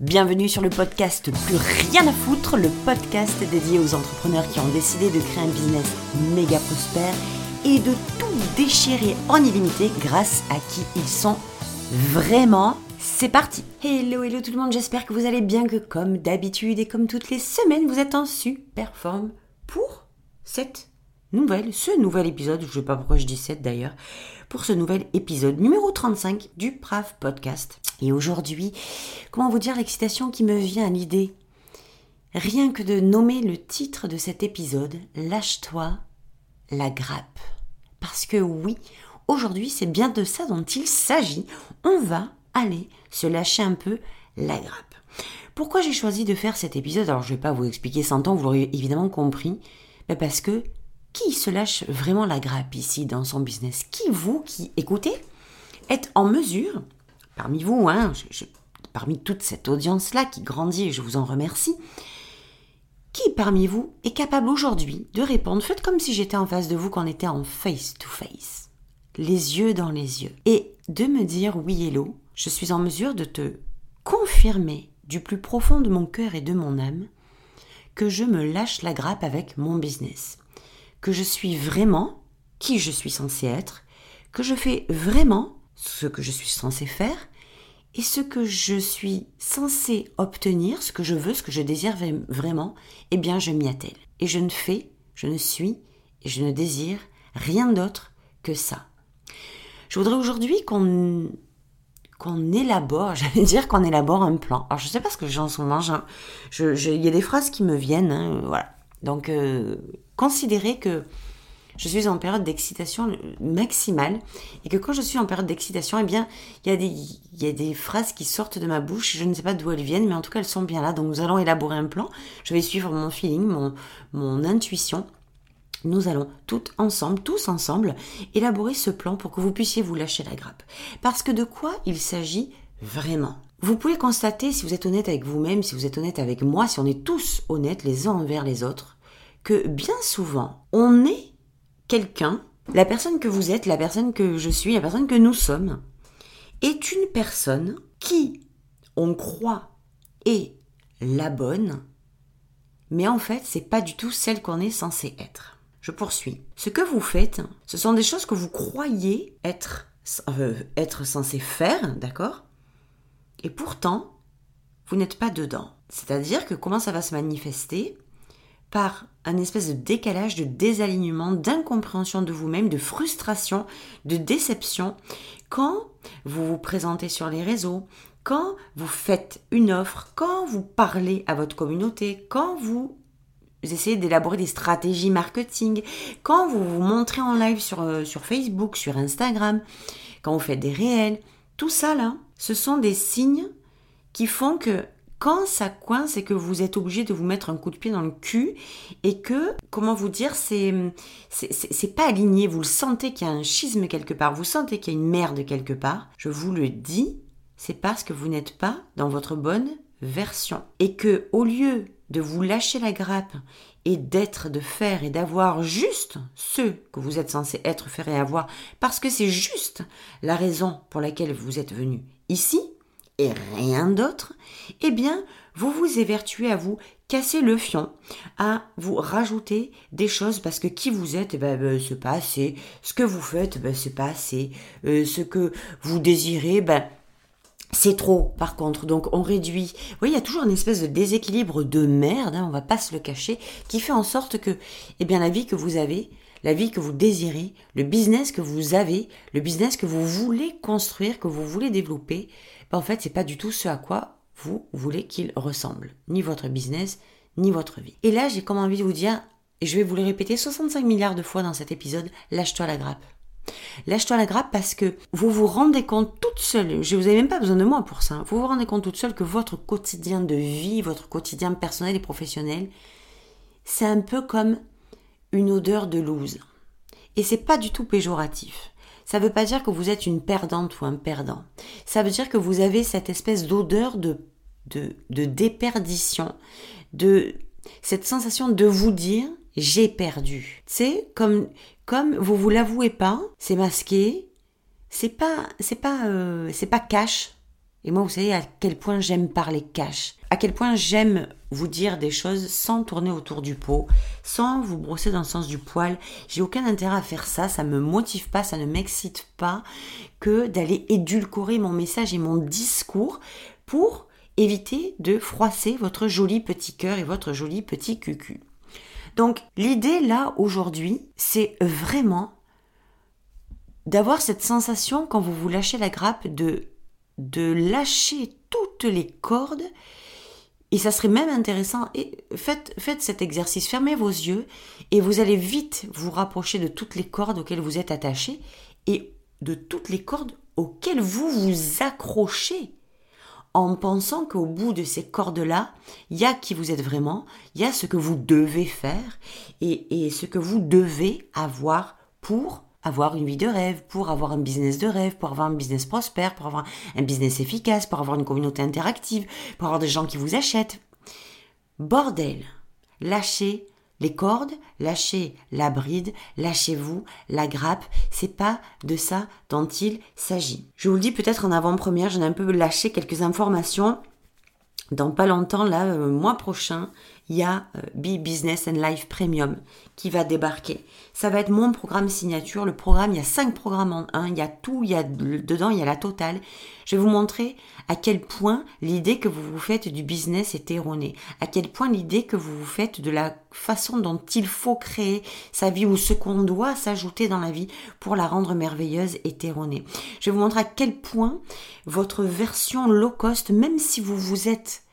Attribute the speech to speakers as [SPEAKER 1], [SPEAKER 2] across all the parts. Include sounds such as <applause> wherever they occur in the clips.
[SPEAKER 1] Bienvenue sur le podcast Plus rien à foutre, le podcast dédié aux entrepreneurs qui ont décidé de créer un business méga prospère et de tout déchirer en illimité grâce à qui ils sont vraiment. C'est parti. Hello, hello tout le monde, j'espère que vous allez bien, que comme d'habitude et comme toutes les semaines, vous êtes en super forme pour cette nouvelle, ce nouvel épisode, je ne sais pas pourquoi je dis 7 d'ailleurs, pour ce nouvel épisode numéro 35 du Prav Podcast. Et aujourd'hui, comment vous dire l'excitation qui me vient à l'idée? Rien que de nommer le titre de cet épisode, Lâche-toi la grappe. Parce que oui, aujourd'hui c'est bien de ça dont il s'agit. On va aller se lâcher un peu la grappe. Pourquoi j'ai choisi de faire cet épisode? Alors je ne vais pas vous expliquer 100 ans, vous l'aurez évidemment compris. Mais parce que qui se lâche vraiment la grappe ici dans son business? Qui vous qui écoutez êtes en mesure parmi vous, hein, parmi toute cette audience-là qui grandit, et je vous en remercie, qui parmi vous est capable aujourd'hui de répondre? Faites comme si j'étais en face de vous, qu'on était en face-to-face, les yeux dans les yeux, et de me dire oui, hello, je suis en mesure de te confirmer du plus profond de mon cœur et de mon âme que je me lâche la grappe avec mon business, que je suis vraiment qui je suis censé être, que je fais vraiment ce que je suis censé faire et ce que je suis censé obtenir, ce que je veux, ce que je désire vraiment, eh bien je m'y attelle. Et je ne fais, je ne suis et je ne désire rien d'autre que ça. Je voudrais aujourd'hui qu'on élabore, <laughs> j'allais dire qu'on élabore un plan. Alors je sais pas ce que j'ai en il y a des phrases qui me viennent, hein, voilà. Donc euh, considérez que je suis en période d'excitation maximale et que quand je suis en période d'excitation, eh bien, il y, a des, phrases qui sortent de ma bouche. Je ne sais pas d'où elles viennent, mais en tout cas, elles sont bien là. Donc, nous allons élaborer un plan. Je vais suivre mon feeling, mon, mon intuition. Nous allons toutes ensemble, tous ensemble, élaborer ce plan pour que vous puissiez vous lâcher la grappe. Parce que de quoi il s'agit vraiment? Vous pouvez constater, si vous êtes honnête avec vous-même, si vous êtes honnête avec moi, si on est tous honnêtes les uns envers les autres, que bien souvent, on est quelqu'un, la personne que vous êtes, la personne que je suis, la personne que nous sommes, est une personne qui, on croit, est la bonne, mais en fait, c'est pas du tout celle qu'on est censé être. Je poursuis. Ce que vous faites, ce sont des choses que vous croyez être, euh, être censé faire, d'accord? Et pourtant, vous n'êtes pas dedans. C'est-à-dire que comment ça va se manifester? Par un espèce de décalage, de désalignement, d'incompréhension de vous-même, de frustration, de déception, quand vous vous présentez sur les réseaux, quand vous faites une offre, quand vous parlez à votre communauté, quand vous essayez d'élaborer des stratégies marketing, quand vous vous montrez en live sur, euh, sur Facebook, sur Instagram, quand vous faites des réels, tout ça là, ce sont des signes qui font que quand ça coince, c'est que vous êtes obligé de vous mettre un coup de pied dans le cul et que, comment vous dire, c'est, c'est, pas aligné. Vous le sentez qu'il y a un schisme quelque part, vous sentez qu'il y a une merde quelque part. Je vous le dis, c'est parce que vous n'êtes pas dans votre bonne version. Et que, au lieu de vous lâcher la grappe et d'être, de faire et d'avoir juste ce que vous êtes censé être, faire et avoir, parce que c'est juste la raison pour laquelle vous êtes venu ici, et rien d'autre, eh bien, vous vous évertuez à vous casser le fion, à vous rajouter des choses parce que qui vous êtes, eh ben, ben, c'est pas assez. Ce que vous faites, ben, c'est pas assez. Euh, ce que vous désirez, ben, c'est trop, par contre. Donc, on réduit. Vous voyez, il y a toujours une espèce de déséquilibre de merde, hein, on va pas se le cacher, qui fait en sorte que, eh bien, la vie que vous avez, la vie que vous désirez, le business que vous avez, le business que vous voulez construire, que vous voulez développer, ben, en fait, c'est pas du tout ce à quoi vous voulez qu'il ressemble. Ni votre business, ni votre vie. Et là, j'ai comme envie de vous dire, et je vais vous le répéter 65 milliards de fois dans cet épisode, lâche-toi la grappe. Lâche-toi la grappe parce que vous vous rendez compte toute seule, je vous avez même pas besoin de moi pour ça, vous vous rendez compte toute seule que votre quotidien de vie, votre quotidien personnel et professionnel, c'est un peu comme une odeur de loose. Et c'est pas du tout péjoratif. Ça veut pas dire que vous êtes une perdante ou un perdant. Ça veut dire que vous avez cette espèce d'odeur de, de, de déperdition, de cette sensation de vous dire j'ai perdu. C'est comme comme vous vous l'avouez pas, c'est masqué, c'est pas c'est pas euh, c'est pas cash. Et moi, vous savez à quel point j'aime parler cash, à quel point j'aime vous dire des choses sans tourner autour du pot, sans vous brosser dans le sens du poil. J'ai aucun intérêt à faire ça, ça me motive pas, ça ne m'excite pas que d'aller édulcorer mon message et mon discours pour éviter de froisser votre joli petit cœur et votre joli petit cucu. Donc l'idée là aujourd'hui, c'est vraiment d'avoir cette sensation quand vous vous lâchez la grappe de de lâcher toutes les cordes. Et ça serait même intéressant. Et faites, cet exercice. Fermez vos yeux et vous allez vite vous rapprocher de toutes les cordes auxquelles vous êtes attaché et de toutes les cordes auxquelles vous vous accrochez en pensant qu'au bout de ces cordes-là, il y a qui vous êtes vraiment, il y a ce que vous devez faire et ce que vous devez avoir pour avoir une vie de rêve, pour avoir un business de rêve, pour avoir un business prospère, pour avoir un business efficace, pour avoir une communauté interactive, pour avoir des gens qui vous achètent. Bordel, lâchez les cordes, lâchez la bride, lâchez-vous la grappe, c'est pas de ça dont il s'agit. Je vous le dis peut-être en avant-première, j'en ai un peu lâché quelques informations. Dans pas longtemps, là, euh, mois prochain, il y a euh, Be Business and Life Premium qui va débarquer. Ça va être mon programme signature. Le programme, il y a cinq programmes en un. Il y a tout, il y a dedans, il y a la totale. Je vais vous montrer à quel point l'idée que vous vous faites du business est erronée. À quel point l'idée que vous vous faites de la façon dont il faut créer sa vie ou ce qu'on doit s'ajouter dans la vie pour la rendre merveilleuse est erronée. Je vais vous montrer à quel point votre version low cost, même si vous vous êtes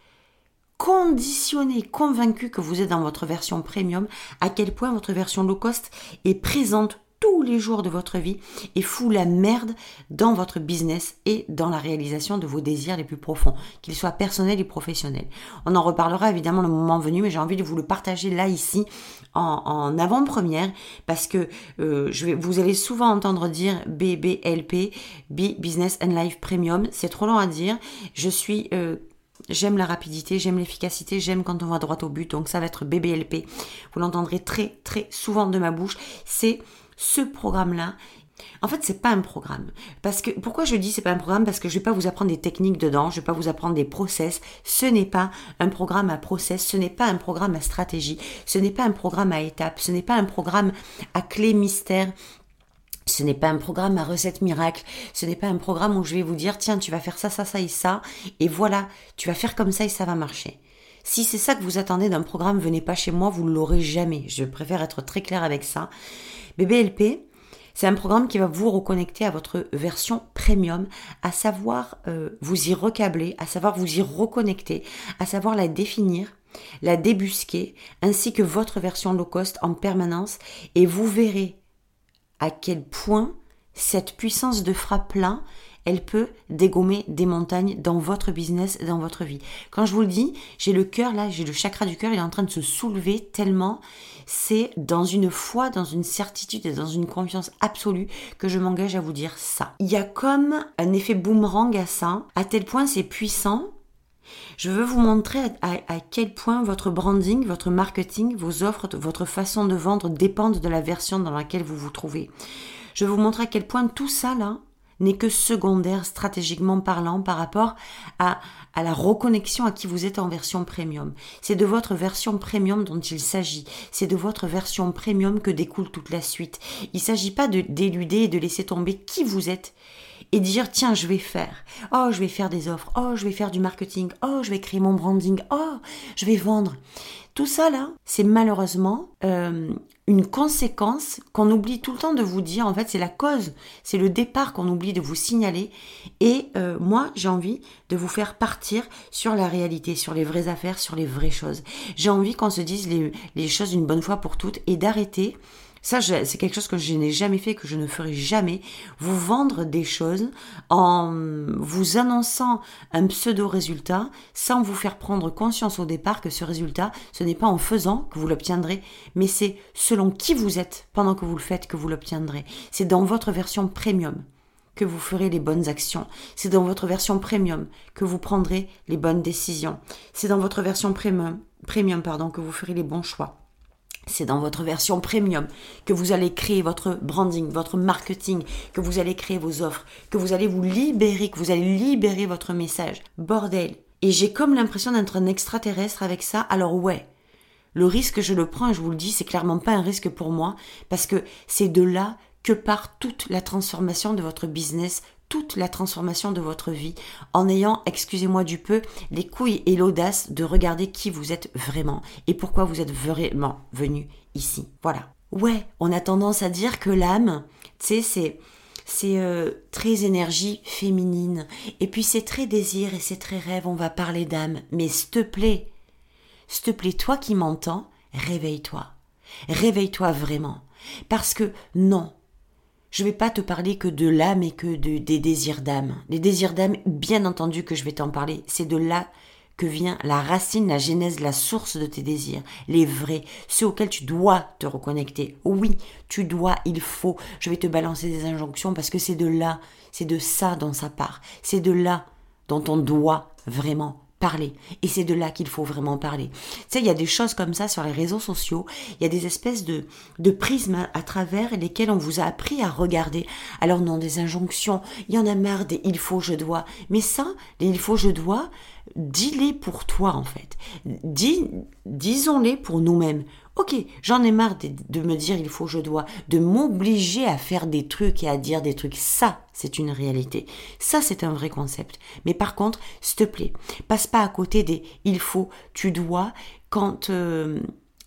[SPEAKER 1] conditionné, convaincu que vous êtes dans votre version premium, à quel point votre version low cost est présente tous les jours de votre vie et fout la merde dans votre business et dans la réalisation de vos désirs les plus profonds, qu'ils soient personnels et professionnels. On en reparlera évidemment le moment venu, mais j'ai envie de vous le partager là ici en, avant-première parce que euh, vous allez souvent entendre dire BBLP, B Business and Life Premium. C'est trop long à dire. Je suis euh, J'aime la rapidité, j'aime l'efficacité, j'aime quand on va droit au but. Donc ça va être BBLP. Vous l'entendrez très très souvent de ma bouche. C'est ce programme-là. En fait, c'est pas un programme. Parce que pourquoi je dis c'est pas un programme? Parce que je vais pas vous apprendre des techniques dedans, je vais pas vous apprendre des process. Ce n'est pas un programme à process, ce n'est pas un programme à stratégie, ce n'est pas un programme à étapes, ce n'est pas un programme à clé mystère ce n'est pas un programme à recette miracle. Ce n'est pas un programme où je vais vous dire, tiens, tu vas faire ça, ça, ça et ça. Et voilà, tu vas faire comme ça et ça va marcher. Si c'est ça que vous attendez d'un programme, venez pas chez moi, vous ne l'aurez jamais. Je préfère être très clair avec ça. BBLP, c'est un programme qui va vous reconnecter à votre version premium, à savoir euh, vous y recabler, à savoir vous y reconnecter, à savoir la définir, la débusquer, ainsi que votre version low cost en permanence. Et vous verrez à quel point cette puissance de frappe-là, elle peut dégommer des montagnes dans votre business, dans votre vie. Quand je vous le dis, j'ai le cœur là, j'ai le chakra du cœur, il est en train de se soulever tellement c'est dans une foi, dans une certitude et dans une confiance absolue que je m'engage à vous dire ça. Il y a comme un effet boomerang à ça, à tel point c'est puissant je veux vous montrer à, quel point votre branding, votre marketing, vos offres, votre façon de vendre dépendent de la version dans laquelle vous vous trouvez. Je veux vous montrer à quel point tout ça là n'est que secondaire stratégiquement parlant par rapport à, la reconnexion à qui vous êtes en version premium. C'est de votre version premium dont il s'agit. C'est de votre version premium que découle toute la suite. Il ne s'agit pas de d'éluder et de laisser tomber qui vous êtes et dire tiens je vais faire. Oh je vais faire des offres. Oh je vais faire du marketing. Oh je vais créer mon branding. Oh je vais vendre. Tout ça là c'est malheureusement euh, une conséquence qu'on oublie tout le temps de vous dire. En fait c'est la cause. C'est le départ qu'on oublie de vous signaler. Et euh, moi j'ai envie de vous faire partir sur la réalité sur les vraies affaires sur les vraies choses. J'ai envie qu'on se dise les, les choses une bonne fois pour toutes et d'arrêter ça, c'est quelque chose que je n'ai jamais fait, que je ne ferai jamais. Vous vendre des choses en vous annonçant un pseudo-résultat sans vous faire prendre conscience au départ que ce résultat, ce n'est pas en faisant que vous l'obtiendrez, mais c'est selon qui vous êtes pendant que vous le faites que vous l'obtiendrez. C'est dans votre version premium que vous ferez les bonnes actions. C'est dans votre version premium que vous prendrez les bonnes décisions. C'est dans votre version premium, premium pardon, que vous ferez les bons choix. C'est dans votre version premium que vous allez créer votre branding, votre marketing, que vous allez créer vos offres, que vous allez vous libérer, que vous allez libérer votre message. Bordel. Et j'ai comme l'impression d'être un extraterrestre avec ça. Alors ouais, le risque, je le prends et je vous le dis, c'est clairement pas un risque pour moi parce que c'est de là que part toute la transformation de votre business, toute la transformation de votre vie en ayant, excusez-moi du peu, les couilles et l'audace de regarder qui vous êtes vraiment et pourquoi vous êtes vraiment venu ici. Voilà. Ouais, on a tendance à dire que l'âme, tu sais, c'est c'est euh, très énergie féminine et puis c'est très désir et c'est très rêve, on va parler d'âme, mais s'il te plaît, s'il te plaît, toi qui m'entends, réveille-toi. Réveille-toi vraiment. Parce que non, je vais pas te parler que de l'âme et que de, des désirs d'âme. Les désirs d'âme, bien entendu que je vais t'en parler, c'est de là que vient la racine, la genèse, la source de tes désirs, les vrais, ceux auxquels tu dois te reconnecter. Oui, tu dois, il faut. Je vais te balancer des injonctions parce que c'est de là, c'est de ça dont ça part. C'est de là dont on doit vraiment parler. Et c'est de là qu'il faut vraiment parler. Tu sais, il y a des choses comme ça sur les réseaux sociaux. Il y a des espèces de, de prismes à travers lesquels on vous a appris à regarder. Alors non, des injonctions. Il y en a marre des il faut, je dois. Mais ça, les il faut, je dois, dis-les pour toi, en fait. Dis, disons-les pour nous-mêmes. Ok, j'en ai marre de, me dire il faut, je dois, de m'obliger à faire des trucs et à dire des trucs. Ça, c'est une réalité. Ça, c'est un vrai concept. Mais par contre, s'il te plaît, passe pas à côté des il faut, tu dois, quand euh,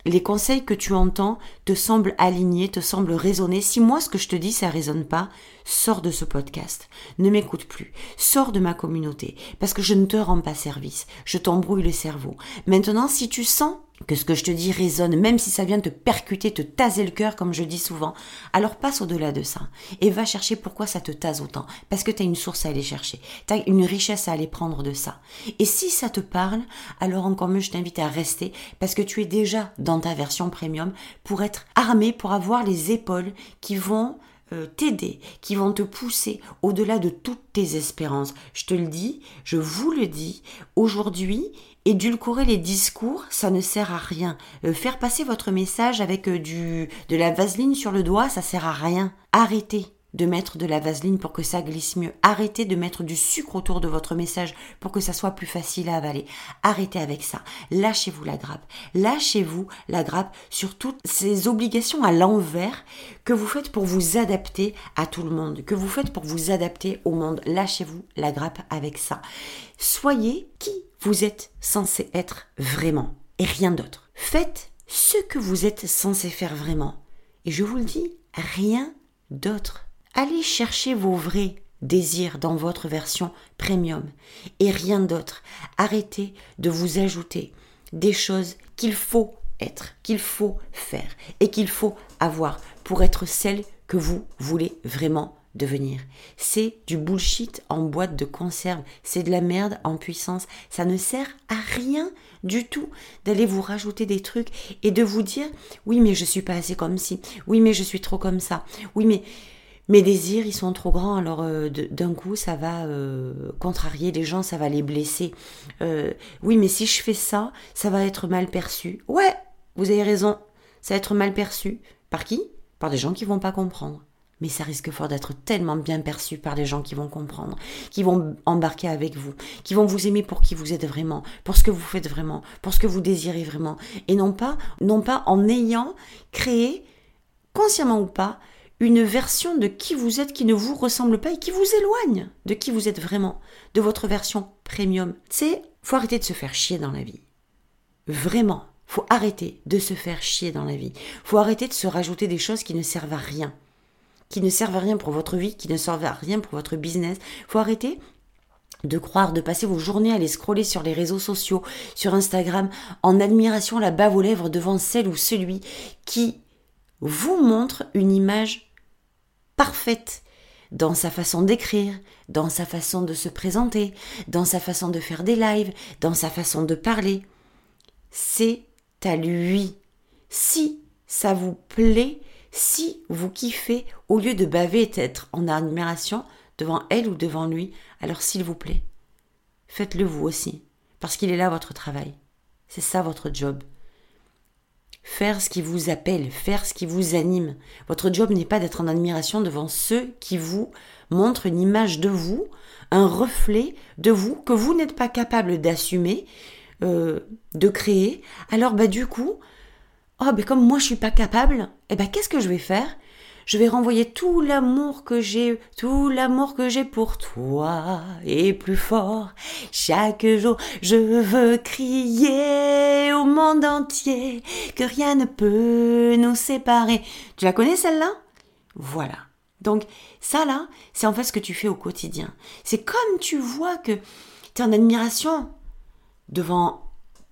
[SPEAKER 1] les conseils que tu entends te semblent alignés, te semblent raisonner. Si moi ce que je te dis ça résonne pas, sors de ce podcast. Ne m'écoute plus. Sors de ma communauté parce que je ne te rends pas service. Je t'embrouille le cerveau. Maintenant, si tu sens que ce que je te dis résonne, même si ça vient te percuter, te taser le cœur, comme je dis souvent, alors passe au-delà de ça et va chercher pourquoi ça te tase autant. Parce que tu as une source à aller chercher, tu as une richesse à aller prendre de ça. Et si ça te parle, alors encore mieux, je t'invite à rester parce que tu es déjà dans ta version premium pour être armé, pour avoir les épaules qui vont euh, t'aider, qui vont te pousser au-delà de toutes tes espérances. Je te le dis, je vous le dis, aujourd'hui, édulcorer les discours, ça ne sert à rien. Euh, faire passer votre message avec euh, du de la vaseline sur le doigt, ça sert à rien. Arrêtez de mettre de la vaseline pour que ça glisse mieux. Arrêtez de mettre du sucre autour de votre message pour que ça soit plus facile à avaler. Arrêtez avec ça. Lâchez-vous la grappe. Lâchez-vous la grappe sur toutes ces obligations à l'envers que vous faites pour vous adapter à tout le monde, que vous faites pour vous adapter au monde. Lâchez-vous la grappe avec ça. Soyez qui vous êtes censé être vraiment et rien d'autre. Faites ce que vous êtes censé faire vraiment. Et je vous le dis, rien d'autre. Allez chercher vos vrais désirs dans votre version premium et rien d'autre. Arrêtez de vous ajouter des choses qu'il faut être, qu'il faut faire et qu'il faut avoir pour être celle que vous voulez vraiment C'est du bullshit en boîte de conserve, c'est de la merde en puissance. Ça ne sert à rien du tout d'aller vous rajouter des trucs et de vous dire oui mais je suis pas assez comme ci, oui mais je suis trop comme ça, oui mais mes désirs, ils sont trop grands, alors euh, d'un coup, ça va euh, contrarier les gens, ça va les blesser. Euh, oui, mais si je fais ça, ça va être mal perçu. Ouais, vous avez raison, ça va être mal perçu. Par qui? Par des gens qui vont pas comprendre. Mais ça risque fort d'être tellement bien perçu par des gens qui vont comprendre, qui vont embarquer avec vous, qui vont vous aimer pour qui vous êtes vraiment, pour ce que vous faites vraiment, pour ce que vous désirez vraiment, et non pas, non pas en ayant créé, consciemment ou pas, une version de qui vous êtes qui ne vous ressemble pas et qui vous éloigne de qui vous êtes vraiment, de votre version premium. C'est, faut arrêter de se faire chier dans la vie. Vraiment, faut arrêter de se faire chier dans la vie. Faut arrêter de se rajouter des choses qui ne servent à rien, qui ne servent à rien pour votre vie, qui ne servent à rien pour votre business. Faut arrêter de croire, de passer vos journées à aller scroller sur les réseaux sociaux, sur Instagram, en admiration la bave aux lèvres devant celle ou celui qui vous montre une image parfaite dans sa façon d'écrire, dans sa façon de se présenter, dans sa façon de faire des lives, dans sa façon de parler. C'est à lui. Si ça vous plaît, si vous kiffez, au lieu de baver et d'être en admiration devant elle ou devant lui, alors s'il vous plaît, faites-le vous aussi, parce qu'il est là votre travail. C'est ça votre job. faire ce qui vous appelle, faire ce qui vous anime. Votre job n'est pas d'être en admiration devant ceux qui vous montrent une image de vous, un reflet de vous que vous n'êtes pas capable d'assumer, euh, de créer. Alors bah du coup, oh ben comme moi je suis pas capable, eh ben qu'est-ce que je vais faire? Je vais renvoyer tout l'amour que j'ai, tout l'amour que j'ai pour toi et plus fort. Chaque jour, je veux crier au monde entier que rien ne peut nous séparer. Tu la connais celle-là? Voilà. Donc ça là, c'est en fait ce que tu fais au quotidien. C'est comme tu vois que tu es en admiration devant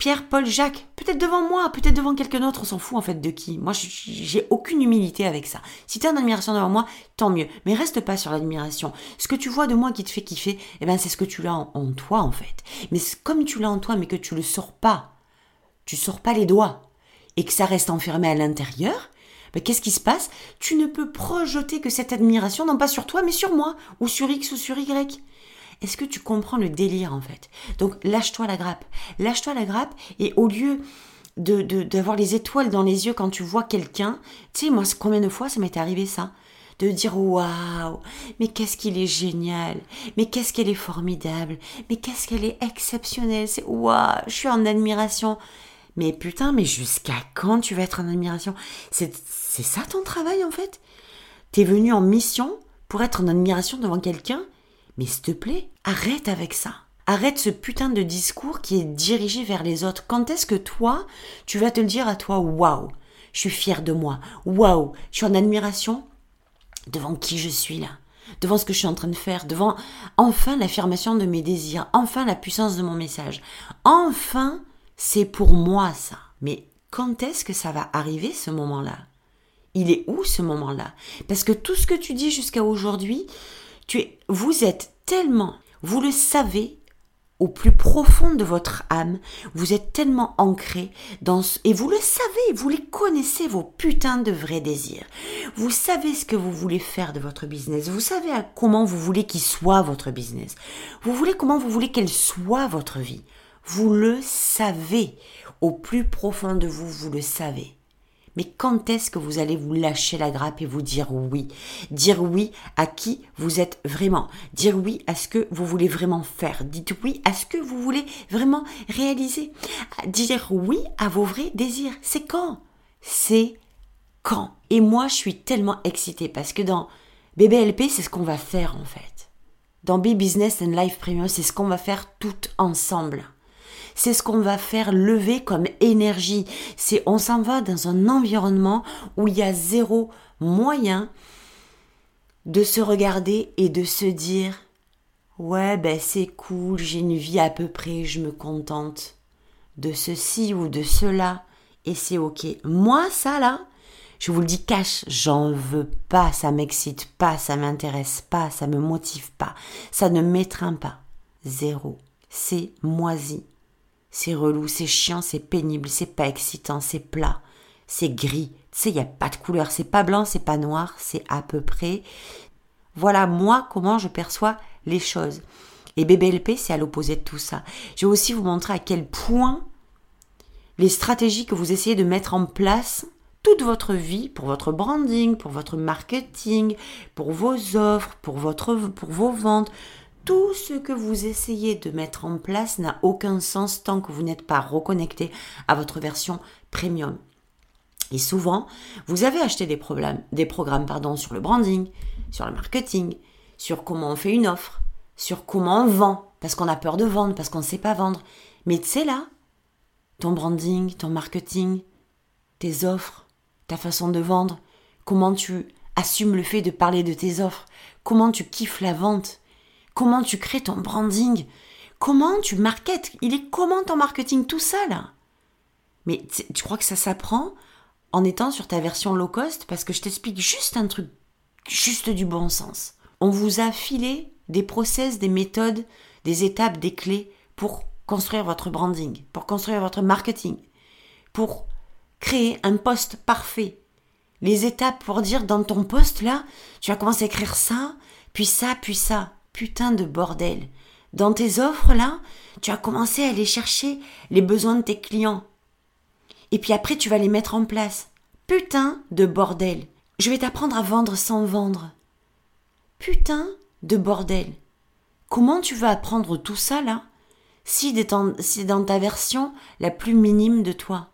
[SPEAKER 1] Pierre, Paul, Jacques, peut-être devant moi, peut-être devant quelqu'un d'autre, on s'en fout en fait de qui. Moi, j'ai aucune humilité avec ça. Si tu as une admiration devant moi, tant mieux. Mais reste pas sur l'admiration. Ce que tu vois de moi qui te fait kiffer, eh ben, c'est ce que tu l'as en, toi en fait. Mais comme tu l'as en toi, mais que tu le sors pas, tu sors pas les doigts, et que ça reste enfermé à l'intérieur, ben, qu'est-ce qui se passe? Tu ne peux projeter que cette admiration, non pas sur toi, mais sur moi, ou sur X ou sur Y. Est-ce que tu comprends le délire en fait? Donc lâche-toi la grappe. Lâche-toi la grappe et au lieu de d'avoir les étoiles dans les yeux quand tu vois quelqu'un, tu sais moi combien de fois ça m'est arrivé ça? De dire waouh, mais qu'est-ce qu'il est génial, mais qu'est-ce qu'elle est formidable, mais qu'est-ce qu'elle est exceptionnelle, c'est waouh, je suis en admiration. Mais putain, mais jusqu'à quand tu vas être en admiration? C'est ça ton travail en fait? T'es venu en mission pour être en admiration devant quelqu'un? Mais s'il te plaît, arrête avec ça. Arrête ce putain de discours qui est dirigé vers les autres. Quand est-ce que toi, tu vas te le dire à toi, waouh, je suis fier de moi, waouh, je suis en admiration devant qui je suis là, devant ce que je suis en train de faire, devant enfin l'affirmation de mes désirs, enfin la puissance de mon message. Enfin, c'est pour moi ça. Mais quand est-ce que ça va arriver ce moment-là? Il est où ce moment-là? Parce que tout ce que tu dis jusqu'à aujourd'hui, vous êtes tellement, vous le savez, au plus profond de votre âme, vous êtes tellement ancré dans ce, et vous le savez, vous les connaissez vos putains de vrais désirs. Vous savez ce que vous voulez faire de votre business. Vous savez comment vous voulez qu'il soit votre business. Vous voulez comment vous voulez qu'elle soit votre vie. Vous le savez. Au plus profond de vous, vous le savez. Mais quand est-ce que vous allez vous lâcher la grappe et vous dire oui? Dire oui à qui vous êtes vraiment? Dire oui à ce que vous voulez vraiment faire? Dites oui à ce que vous voulez vraiment réaliser? Dire oui à vos vrais désirs. C'est quand? C'est quand Et moi, je suis tellement excitée parce que dans BBLP, c'est ce qu'on va faire en fait. Dans B Business and Life Premium, c'est ce qu'on va faire tout ensemble c'est ce qu'on va faire lever comme énergie. C'est on s'en va dans un environnement où il y a zéro moyen de se regarder et de se dire ouais ben c'est cool, j'ai une vie à peu près, je me contente de ceci ou de cela et c'est ok. Moi ça là, je vous le dis cash, j'en veux pas, ça m'excite pas, ça m'intéresse pas, ça me motive pas, ça ne m'étreint pas. Zéro. C'est moisi. C'est relou, c'est chiant, c'est pénible, c'est pas excitant, c'est plat, c'est gris. Tu sais, il n'y a pas de couleur, c'est pas blanc, c'est pas noir, c'est à peu près. Voilà moi comment je perçois les choses. Et BBLP, c'est à l'opposé de tout ça. Je vais aussi vous montrer à quel point les stratégies que vous essayez de mettre en place toute votre vie, pour votre branding, pour votre marketing, pour vos offres, pour, votre, pour vos ventes, tout ce que vous essayez de mettre en place n'a aucun sens tant que vous n'êtes pas reconnecté à votre version premium. Et souvent, vous avez acheté des, programmes pardon, sur le branding, sur le marketing, sur comment on fait une offre, sur comment on vend, parce qu'on a peur de vendre, parce qu'on ne sait pas vendre. Mais sais là, ton branding, ton marketing, tes offres, ta façon de vendre, comment tu assumes le fait de parler de tes offres, comment tu kiffes la vente, Comment tu crées ton branding? Comment tu marketes? Il est comment ton marketing tout ça là? Mais tu crois que ça s'apprend en étant sur ta version low cost? Parce que je t'explique juste un truc, juste du bon sens. On vous a filé des process, des méthodes, des étapes, des clés pour construire votre branding, pour construire votre marketing, pour créer un poste parfait. Les étapes pour dire dans ton poste là, tu vas commencer à écrire ça, puis ça, puis ça putain de bordel. Dans tes offres là, tu as commencé à aller chercher les besoins de tes clients. Et puis après, tu vas les mettre en place. Putain de bordel. Je vais t'apprendre à vendre sans vendre. Putain de bordel. Comment tu vas apprendre tout ça là si c'est dans ta version la plus minime de toi,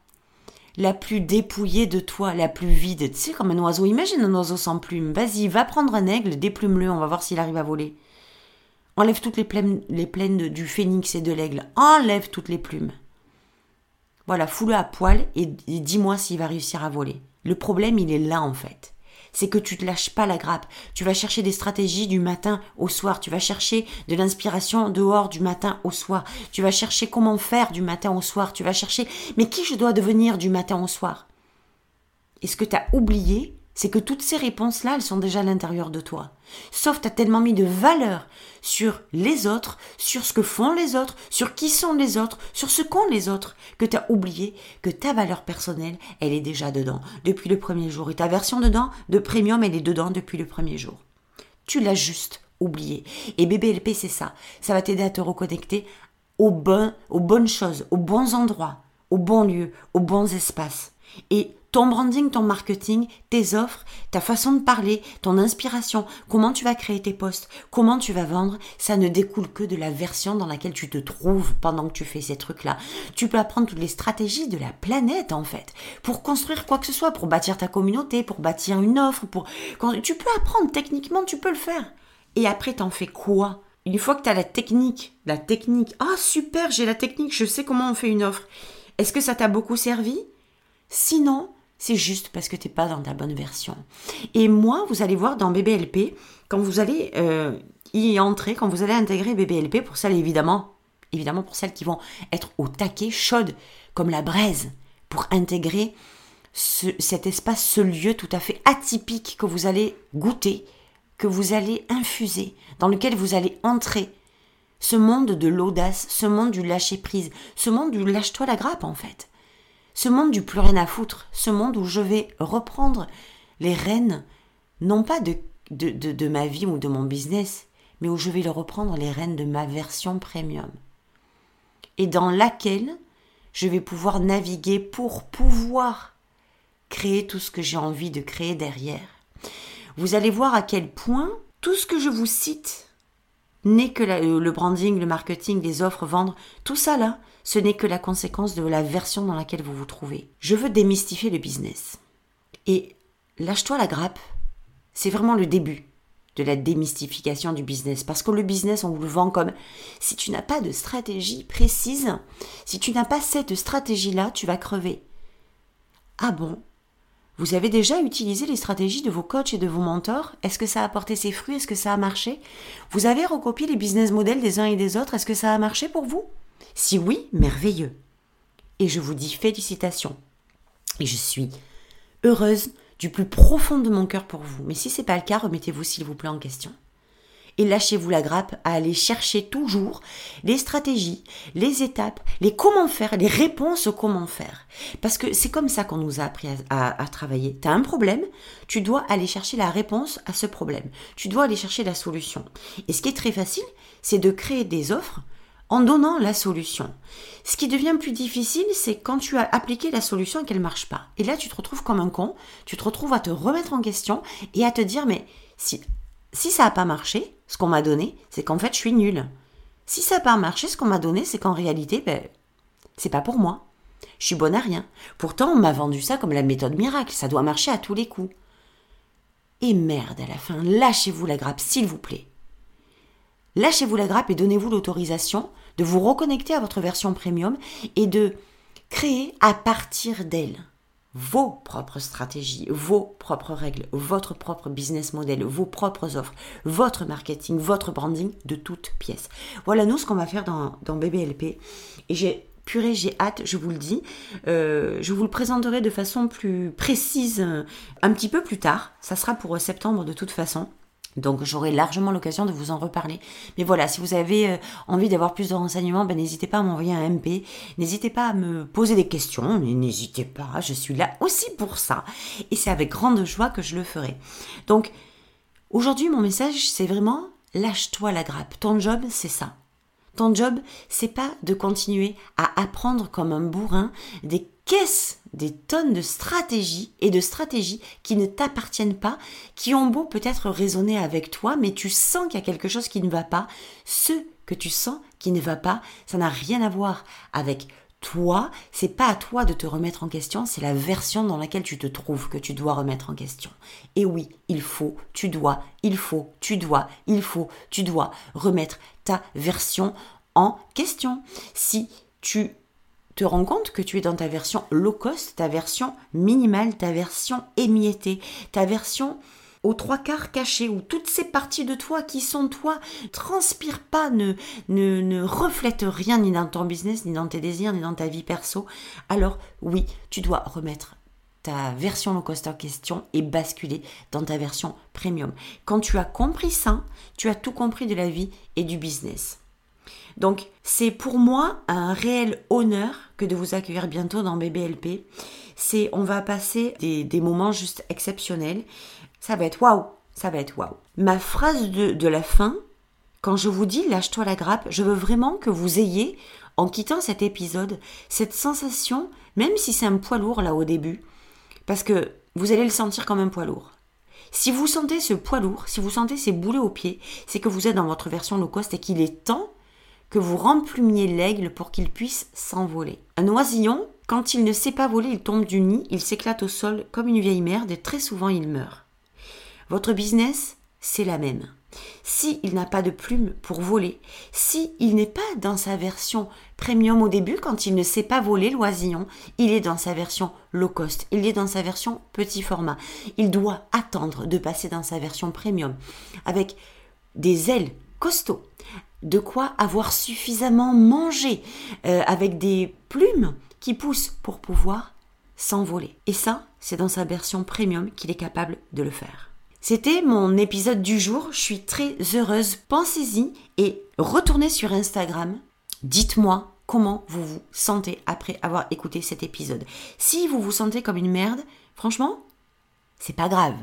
[SPEAKER 1] la plus dépouillée de toi, la plus vide, tu sais, comme un oiseau. Imagine un oiseau sans plume. Vas-y, va prendre un aigle, déplume-le, on va voir s'il arrive à voler. Enlève toutes les plaines, du phénix et de l'aigle. Enlève toutes les plumes. Voilà, fous-le à poil et dis-moi s'il va réussir à voler. Le problème, il est là en fait c'est que tu te lâches pas la grappe. Tu vas chercher des stratégies du matin au soir. Tu vas chercher de l'inspiration dehors du matin au soir. Tu vas chercher comment faire du matin au soir. Tu vas chercher, mais qui je dois devenir du matin au soir? Et ce que tu as oublié, c'est que toutes ces réponses-là, elles sont déjà à l'intérieur de toi. Sauf tu as tellement mis de valeur sur les autres, sur ce que font les autres, sur qui sont les autres, sur ce qu'ont les autres, que tu as oublié que ta valeur personnelle, elle est déjà dedans depuis le premier jour. Et ta version dedans, de premium, elle est dedans depuis le premier jour. Tu l'as juste oublié. Et BBLP, c'est ça. Ça va t'aider à te reconnecter aux, aux bonnes choses, aux bons endroits, aux bons lieux, aux bons espaces. Et ton branding, ton marketing, tes offres, ta façon de parler, ton inspiration, comment tu vas créer tes posts, comment tu vas vendre, ça ne découle que de la version dans laquelle tu te trouves pendant que tu fais ces trucs-là. Tu peux apprendre toutes les stratégies de la planète en fait, pour construire quoi que ce soit, pour bâtir ta communauté, pour bâtir une offre, pour tu peux apprendre techniquement, tu peux le faire. Et après t'en fais quoi? Une fois que tu as la technique, la technique, ah super, j'ai la technique, je sais comment on fait une offre. Est-ce que ça t'a beaucoup servi? Sinon, c'est juste parce que tu n'es pas dans ta bonne version. Et moi, vous allez voir dans BBLP, quand vous allez euh, y entrer, quand vous allez intégrer BBLP, pour celles évidemment, évidemment pour celles qui vont être au taquet, chaudes, comme la braise, pour intégrer cet espace, ce lieu tout à fait atypique que vous allez goûter, que vous allez infuser, dans lequel vous allez entrer. Ce monde de l'audace, ce monde du lâcher-prise, ce monde du lâche-toi la grappe en fait ce monde du plus rien à foutre, ce monde où je vais reprendre les rênes, non pas de, ma vie ou de mon business, mais où je vais reprendre les rênes de ma version premium. Et dans laquelle je vais pouvoir naviguer pour pouvoir créer tout ce que j'ai envie de créer derrière. Vous allez voir à quel point tout ce que je vous cite n'est que le branding, le marketing, les offres, vendre, tout ça là, ce n'est que la conséquence de la version dans laquelle vous vous trouvez. Je veux démystifier le business. Et lâche-toi la grappe, c'est vraiment le début de la démystification du business. Parce que le business, on vous le vend comme si tu n'as pas de stratégie précise, si tu n'as pas cette stratégie-là, tu vas crever. Ah bon? Vous avez déjà utilisé les stratégies de vos coachs et de vos mentors? Est-ce que ça a porté ses fruits? Est-ce que ça a marché? Vous avez recopié les business models des uns et des autres? Est-ce que ça a marché pour vous? Si oui, merveilleux. Et je vous dis félicitations. Et je suis heureuse du plus profond de mon cœur pour vous. Mais si ce n'est pas le cas, remettez-vous s'il vous plaît en question. Et lâchez-vous la grappe à aller chercher toujours les stratégies, les étapes, les comment faire, les réponses au comment faire. Parce que c'est comme ça qu'on nous a appris à, travailler. Tu as un problème, tu dois aller chercher la réponse à ce problème. Tu dois aller chercher la solution. Et ce qui est très facile, c'est de créer des offres en donnant la solution. Ce qui devient plus difficile, c'est quand tu as appliqué la solution et qu'elle marche pas. Et là, tu te retrouves comme un con, tu te retrouves à te remettre en question et à te dire, mais si, si ça n'a pas marché, ce qu'on m'a donné, c'est qu'en fait, je suis nulle. Si ça n'a pas marché, ce qu'on m'a donné, c'est qu'en réalité, ben, c'est pas pour moi. Je suis bonne à rien. Pourtant, on m'a vendu ça comme la méthode miracle. Ça doit marcher à tous les coups. Et merde, à la fin, lâchez-vous la grappe, s'il vous plaît. Lâchez-vous la grappe et donnez-vous l'autorisation de vous reconnecter à votre version premium et de créer à partir d'elle vos propres stratégies, vos propres règles, votre propre business model, vos propres offres, votre marketing, votre branding de toutes pièces. Voilà nous ce qu'on va faire dans, BBLP. Et j'ai purée, j'ai hâte, je vous le dis. Euh, je vous le présenterai de façon plus précise un petit peu plus tard. Ça sera pour septembre de toute façon. Donc j'aurai largement l'occasion de vous en reparler. Mais voilà, si vous avez euh, envie d'avoir plus de renseignements, ben, n'hésitez pas à m'envoyer un MP. N'hésitez pas à me poser des questions. N'hésitez pas, je suis là aussi pour ça. Et c'est avec grande joie que je le ferai. Donc aujourd'hui, mon message, c'est vraiment lâche-toi la grappe. Ton job, c'est ça. Ton job, c'est pas de continuer à apprendre comme un bourrin des caisse des tonnes de stratégies et de stratégies qui ne t'appartiennent pas, qui ont beau peut-être résonner avec toi, mais tu sens qu'il y a quelque chose qui ne va pas. Ce que tu sens qui ne va pas, ça n'a rien à voir avec toi, c'est pas à toi de te remettre en question, c'est la version dans laquelle tu te trouves que tu dois remettre en question. Et oui, il faut, tu dois, il faut, tu dois, il faut, tu dois remettre ta version en question. Si tu te rends compte que tu es dans ta version low cost, ta version minimale, ta version émiettée, ta version aux trois quarts cachés, où toutes ces parties de toi qui sont toi transpirent pas, ne, ne, ne reflètent rien ni dans ton business, ni dans tes désirs, ni dans ta vie perso, alors oui, tu dois remettre ta version low cost en question et basculer dans ta version premium. Quand tu as compris ça, tu as tout compris de la vie et du business. Donc c'est pour moi un réel honneur que de vous accueillir bientôt dans BBLP. C'est on va passer des, moments juste exceptionnels. Ça va être waouh, ça va être waouh. Ma phrase de, de la fin, quand je vous dis lâche-toi la grappe, je veux vraiment que vous ayez, en quittant cet épisode, cette sensation, même si c'est un poids lourd là au début, parce que vous allez le sentir comme un poids lourd. Si vous sentez ce poids lourd, si vous sentez ces boulets aux pieds, c'est que vous êtes dans votre version low cost et qu'il est temps que vous remplumiez l'aigle pour qu'il puisse s'envoler. Un oisillon, quand il ne sait pas voler, il tombe du nid, il s'éclate au sol comme une vieille merde et très souvent il meurt. Votre business, c'est la même. Si il n'a pas de plume pour voler, si il n'est pas dans sa version premium au début, quand il ne sait pas voler l'oisillon, il est dans sa version low cost, il est dans sa version petit format. Il doit attendre de passer dans sa version premium avec des ailes costauds, de quoi avoir suffisamment mangé, euh, avec des plumes qui poussent pour pouvoir s'envoler. Et ça, c'est dans sa version premium qu'il est capable de le faire. C'était mon épisode du jour, je suis très heureuse. Pensez-y et retournez sur Instagram. Dites-moi comment vous vous sentez après avoir écouté cet épisode. Si vous vous sentez comme une merde, franchement, c'est pas grave.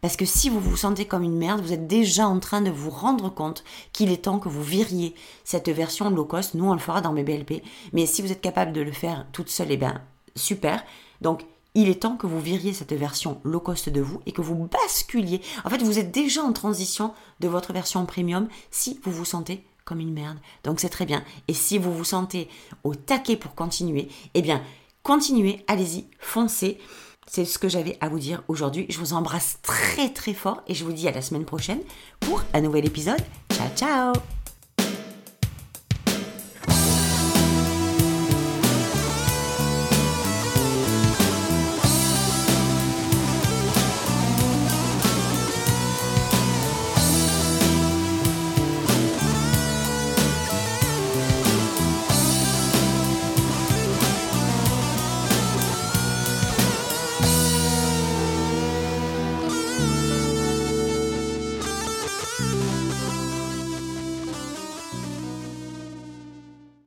[SPEAKER 1] Parce que si vous vous sentez comme une merde, vous êtes déjà en train de vous rendre compte qu'il est temps que vous viriez cette version low cost. Nous, on le fera dans mes BLP. Mais si vous êtes capable de le faire toute seule, eh bien, super. Donc, il est temps que vous viriez cette version low cost de vous et que vous basculiez. En fait, vous êtes déjà en transition de votre version premium si vous vous sentez comme une merde. Donc c'est très bien. Et si vous vous sentez au taquet pour continuer, eh bien, continuez, allez-y, foncez. C'est ce que j'avais à vous dire aujourd'hui. Je vous embrasse très très fort et je vous dis à la semaine prochaine pour un nouvel épisode. Ciao ciao